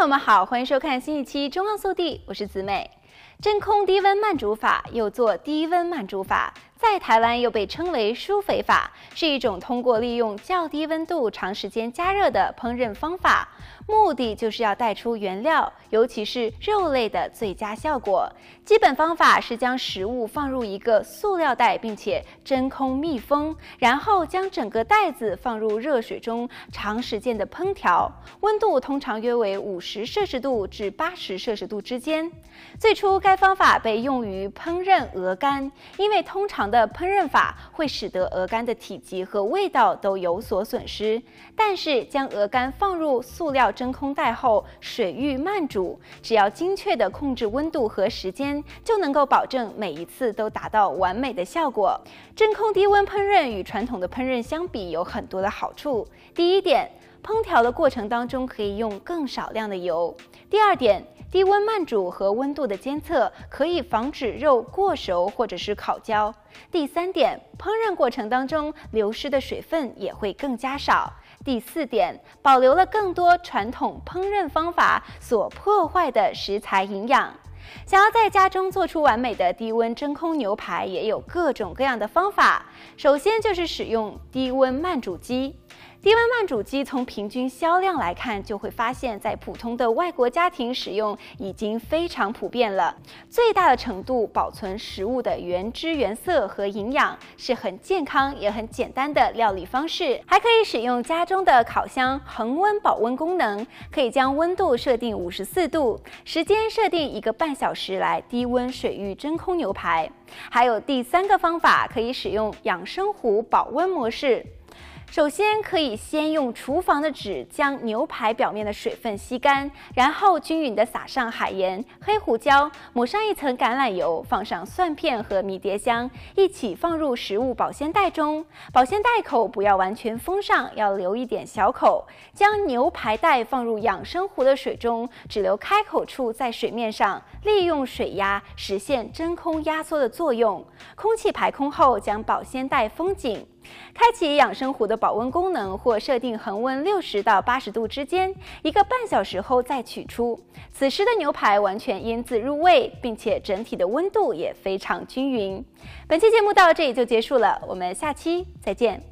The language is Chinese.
朋友们好，欢迎收看新一期《中望速递》，我是子美。真空低温慢煮法又做低温慢煮法。在台湾又被称为舒肥法，是一种通过利用较低温度长时间加热的烹饪方法，目的就是要带出原料，尤其是肉类的最佳效果。基本方法是将食物放入一个塑料袋，并且真空密封，然后将整个袋子放入热水中长时间的烹调，温度通常约为五十摄氏度至八十摄氏度之间。最初该方法被用于烹饪鹅肝，因为通常的烹饪法会使得鹅肝的体积和味道都有所损失，但是将鹅肝放入塑料真空袋后，水域慢煮，只要精确地控制温度和时间，就能够保证每一次都达到完美的效果。真空低温烹饪与传统的烹饪相比有很多的好处。第一点，烹调的过程当中可以用更少量的油。第二点。低温慢煮和温度的监测可以防止肉过熟或者是烤焦。第三点，烹饪过程当中流失的水分也会更加少。第四点，保留了更多传统烹饪方法所破坏的食材营养。想要在家中做出完美的低温真空牛排，也有各种各样的方法。首先就是使用低温慢煮机。低温慢煮机从平均销量来看，就会发现，在普通的外国家庭使用已经非常普遍了。最大的程度保存食物的原汁原色和营养，是很健康也很简单的料理方式。还可以使用家中的烤箱恒温保温功能，可以将温度设定五十四度，时间设定一个半小时来低温水域真空牛排。还有第三个方法，可以使用养生壶保温模式。首先，可以先用厨房的纸将牛排表面的水分吸干，然后均匀地撒上海盐、黑胡椒，抹上一层橄榄油，放上蒜片和迷迭香，一起放入食物保鲜袋中。保鲜袋口不要完全封上，要留一点小口。将牛排袋放入养生壶的水中，只留开口处在水面上，利用水压实现真空压缩的作用。空气排空后，将保鲜袋封紧。开启养生壶的保温功能，或设定恒温六十到八十度之间，一个半小时后再取出。此时的牛排完全腌渍入味，并且整体的温度也非常均匀。本期节目到这里就结束了，我们下期再见。